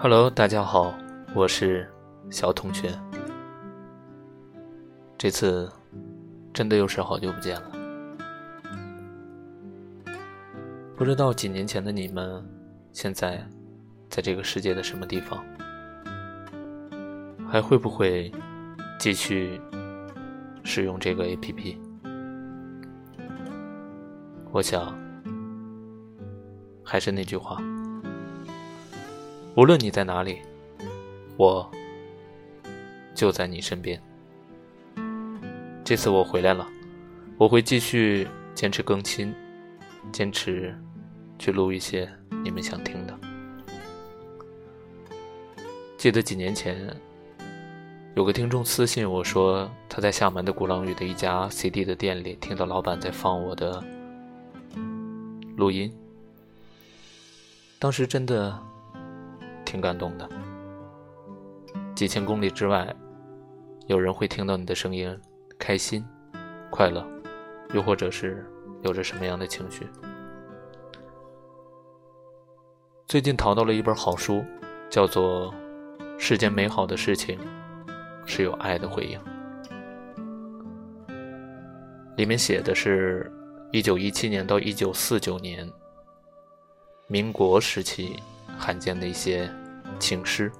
Hello，大家好，我是小同学。这次真的又是好久不见了，不知道几年前的你们现在在这个世界的什么地方，还会不会继续使用这个 APP？我想，还是那句话。无论你在哪里，我就在你身边。这次我回来了，我会继续坚持更新，坚持去录一些你们想听的。记得几年前，有个听众私信我说，他在厦门的鼓浪屿的一家 CD 的店里听到老板在放我的录音，当时真的。挺感动的。几千公里之外，有人会听到你的声音，开心、快乐，又或者是有着什么样的情绪？最近淘到了一本好书，叫做《世间美好的事情是有爱的回应》，里面写的是一九一七年到一九四九年，民国时期。罕见的一些情诗，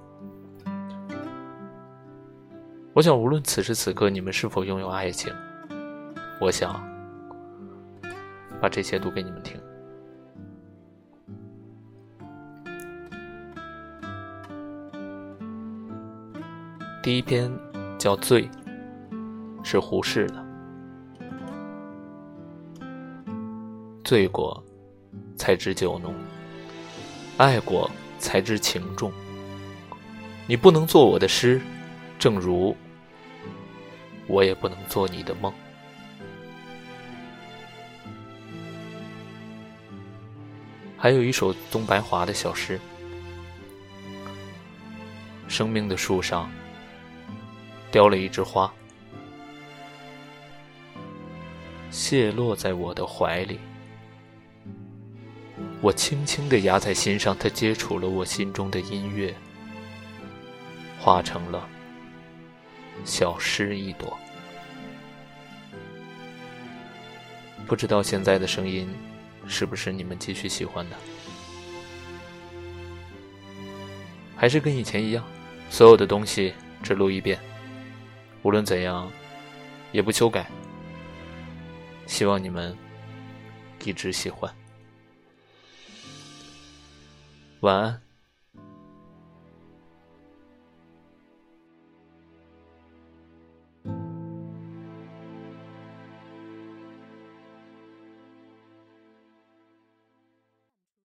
我想，无论此时此刻你们是否拥有爱情，我想把这些读给你们听。第一篇叫《醉》，是胡适的。醉过，才知酒浓。爱过才知情重，你不能做我的诗，正如我也不能做你的梦。还有一首东白华的小诗：生命的树上凋了一枝花，谢落在我的怀里。我轻轻地压在心上，它接触了我心中的音乐，化成了小诗一朵。不知道现在的声音是不是你们继续喜欢的？还是跟以前一样，所有的东西只录一遍，无论怎样也不修改。希望你们一直喜欢。晚安。